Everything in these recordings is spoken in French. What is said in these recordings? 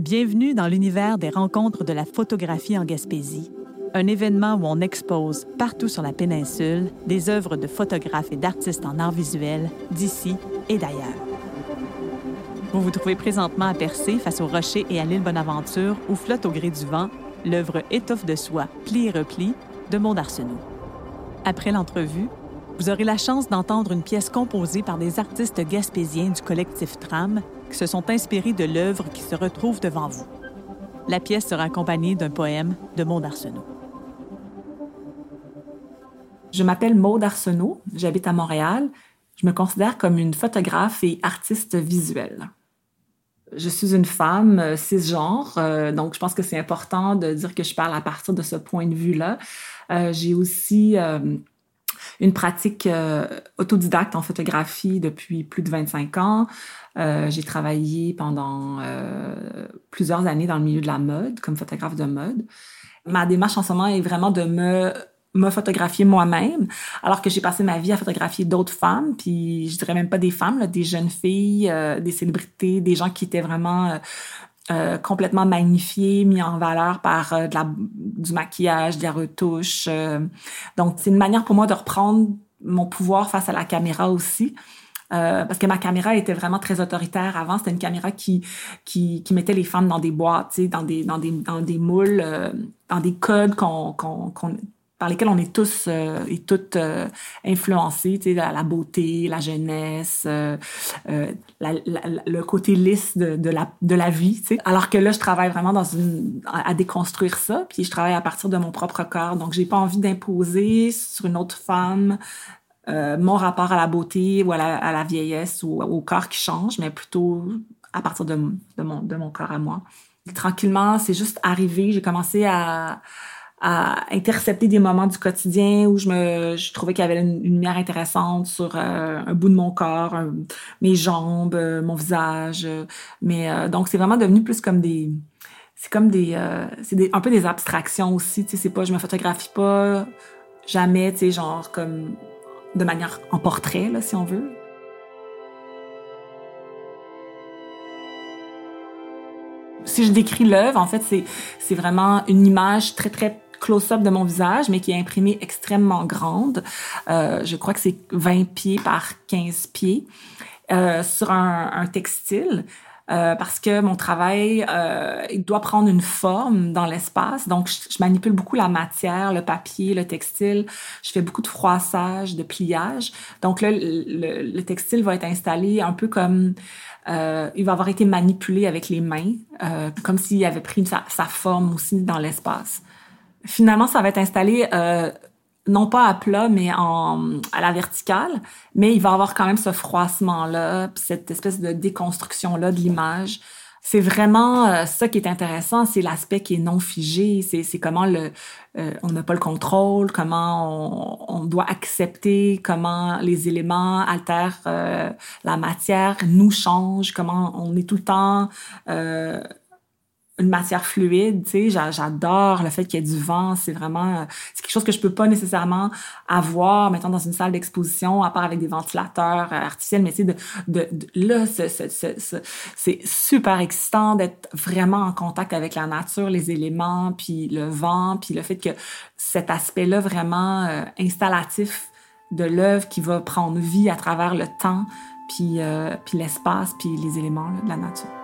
Bienvenue dans l'univers des rencontres de la photographie en Gaspésie, un événement où on expose partout sur la péninsule des œuvres de photographes et d'artistes en art visuel d'ici et d'ailleurs. Vous vous trouvez présentement à Percé face au rocher et à l'île Bonaventure où flotte au gré du vent l'œuvre Étoffe de soie, pli et repli de Maud Arsenault. Après l'entrevue, vous aurez la chance d'entendre une pièce composée par des artistes gaspésiens du collectif Tram se sont inspirés de l'œuvre qui se retrouve devant vous. La pièce sera accompagnée d'un poème de Maud Arsenault. Je m'appelle Maude Arsenault, j'habite à Montréal. Je me considère comme une photographe et artiste visuelle. Je suis une femme euh, cisgenre, euh, donc je pense que c'est important de dire que je parle à partir de ce point de vue-là. Euh, j'ai aussi une pratique euh, autodidacte en photographie depuis plus de 25 ans. Euh, j'ai travaillé pendant euh, plusieurs années dans le milieu de la mode, comme photographe de mode. Ma démarche en ce moment est vraiment de me photographier moi-même, alors que j'ai passé ma vie à photographier d'autres femmes, puis je dirais même pas des femmes, des jeunes filles, des célébrités, des gens qui étaient vraiment euh, complètement magnifié, mis en valeur par euh, de la, du maquillage, de la retouche. Euh. donc, c'est une manière pour moi de reprendre mon pouvoir face à la caméra aussi. parce que ma caméra était vraiment très autoritaire avant. C'était une caméra qui, qui, qui mettait les femmes dans des boîtes, dans des, dans des, dans des moules, dans des codes qu'on, qu'on, qu'on par lesquels on est tous euh, et toutes euh, influencés, tu sais, la, beauté, la jeunesse, euh, le côté lisse de, la, de la vie, tu sais. Alors que là, je travaille vraiment à, déconstruire ça, puis je travaille à partir de mon propre corps. Donc, j'ai pas envie d'imposer sur une autre femme mon rapport à la beauté ou à la, vieillesse ou au corps qui change, mais plutôt à partir de, de, mon, de mon corps à moi. tranquillement, c'est juste arrivé, j'ai commencé à à intercepter des moments du quotidien où je me je trouvais qu'il y avait une, lumière intéressante sur euh, un bout de mon corps, mes jambes, euh, mon visage. euh, donc c'est vraiment devenu plus comme des c'est comme des c'est un peu des abstractions aussi, tu sais c'est pas je me photographie pas jamais, tu sais genre comme de manière en portrait là si on veut. Si je décris l'œuvre, en fait, c'est vraiment une image très, très close-up de mon visage, mais qui est imprimée extrêmement grande. Euh, je crois que c'est 20 pieds par 15 pieds euh, sur un, textile. Euh, parce que mon travail il doit prendre une forme dans l'espace. Donc, je, manipule beaucoup la matière, le papier, le textile. Je fais beaucoup de froissage, de pliage. Donc là, le, le textile va être installé un peu comme il va avoir été manipulé avec les mains, comme s'il avait pris sa forme aussi dans l'espace. Finalement, ça va être installé euh, non pas à plat, mais en, à la verticale, mais il va avoir quand même ce froissement-là, puis cette espèce de déconstruction-là de l'image. C'est vraiment euh, ça qui est intéressant, c'est l'aspect qui est non figé, c'est comment le euh, on n'a pas le contrôle, comment on, on, doit accepter, comment les éléments altèrent euh, la matière, nous changent, comment on est tout le temps une matière fluide, tu sais, j'adore le fait qu'il y ait du vent, c'est vraiment, c'est quelque chose que je peux pas nécessairement avoir, mettons, dans une salle d'exposition, à part avec des ventilateurs euh, artificiels, mais tu sais, de, là, c'est super excitant d'être vraiment en contact avec la nature, les éléments, puis le vent, puis le fait que cet aspect-là vraiment euh, installatif de l'œuvre qui va prendre vie à travers le temps, puis, euh, puis l'espace, puis les éléments de la nature.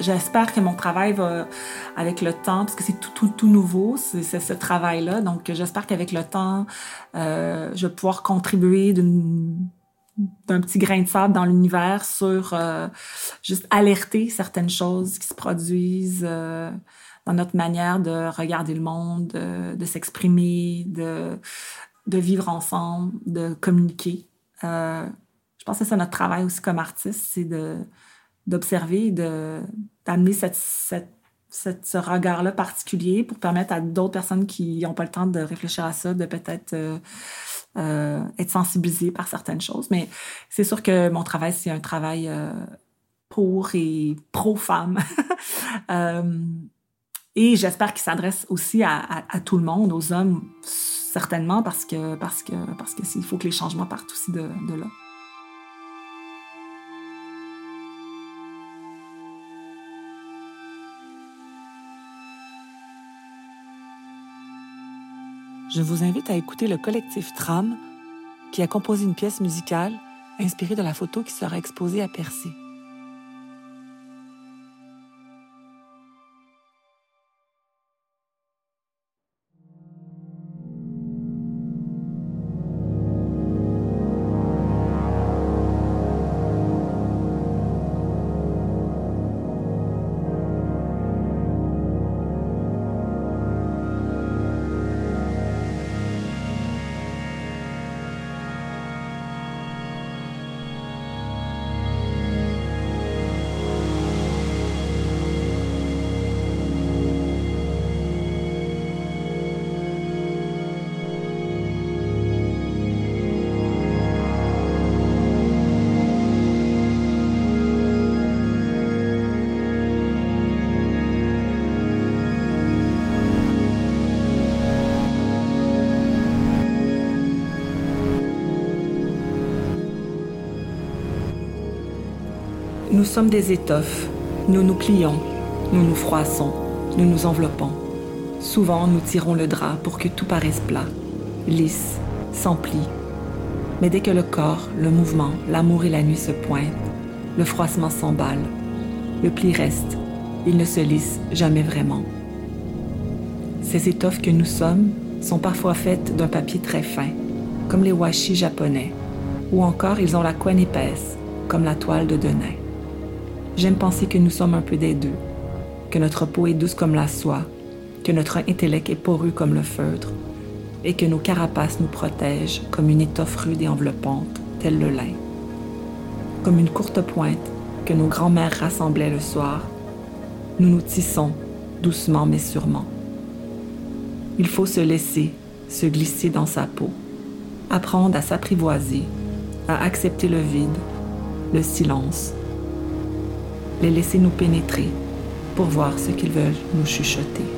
J'espère que mon travail va, avec le temps, parce que c'est tout, tout, tout nouveau, c'est ce travail-là. Donc, j'espère qu'avec le temps, euh, je vais pouvoir contribuer d'un petit grain de sable dans l'univers sur euh, juste alerter certaines choses qui se produisent euh, dans notre manière de regarder le monde, de, s'exprimer, de, de vivre ensemble, de communiquer. Je pense que c'est notre travail aussi comme artiste, c'est de d'observer, d'amener ce regard-là particulier pour permettre à d'autres personnes qui n'ont pas le temps de réfléchir à ça, de peut-être euh, euh, être sensibilisées par certaines choses. Mais c'est sûr que mon travail, c'est un travail euh, pour et pro-femme. et j'espère qu'il s'adresse aussi à, tout le monde, aux hommes certainement parce que parce que parce que faut que les changements partent aussi de là. Je vous invite à écouter le collectif Tram qui a composé une pièce musicale inspirée de la photo qui sera exposée à Percé. Nous sommes des étoffes. Nous nous plions, nous nous froissons, nous nous enveloppons. Souvent, nous tirons le drap pour que tout paraisse plat, lisse, sans pli. Mais dès que le corps, le mouvement, l'amour et la nuit se pointent, le froissement s'emballe. Le pli reste. Il ne se lisse jamais vraiment. Ces étoffes que nous sommes sont parfois faites d'un papier très fin, comme les washi japonais, ou encore ils ont la couenne épaisse, comme la toile de Denain. J'aime penser que nous sommes un peu des deux, que notre peau est douce comme la soie, que notre intellect est poreux comme le feutre, et que nos carapaces nous protègent comme une étoffe rude et enveloppante, tel le lin. Comme une courte pointe que nos grands-mères rassemblaient le soir, nous nous tissons, doucement mais sûrement. Il faut se laisser, se glisser dans sa peau, apprendre à s'apprivoiser, à accepter le vide, le silence, les laisser nous pénétrer pour voir ce qu'ils veulent nous chuchoter.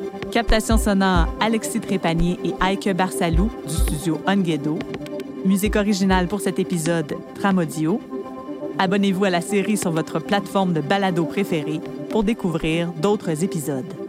Captation sonore, Alexis Trépanier et Aike Barsalou du studio Onguedo. Musique originale pour cet épisode, Tramodio. Abonnez-vous à la série sur votre plateforme de balado préférée pour découvrir d'autres épisodes.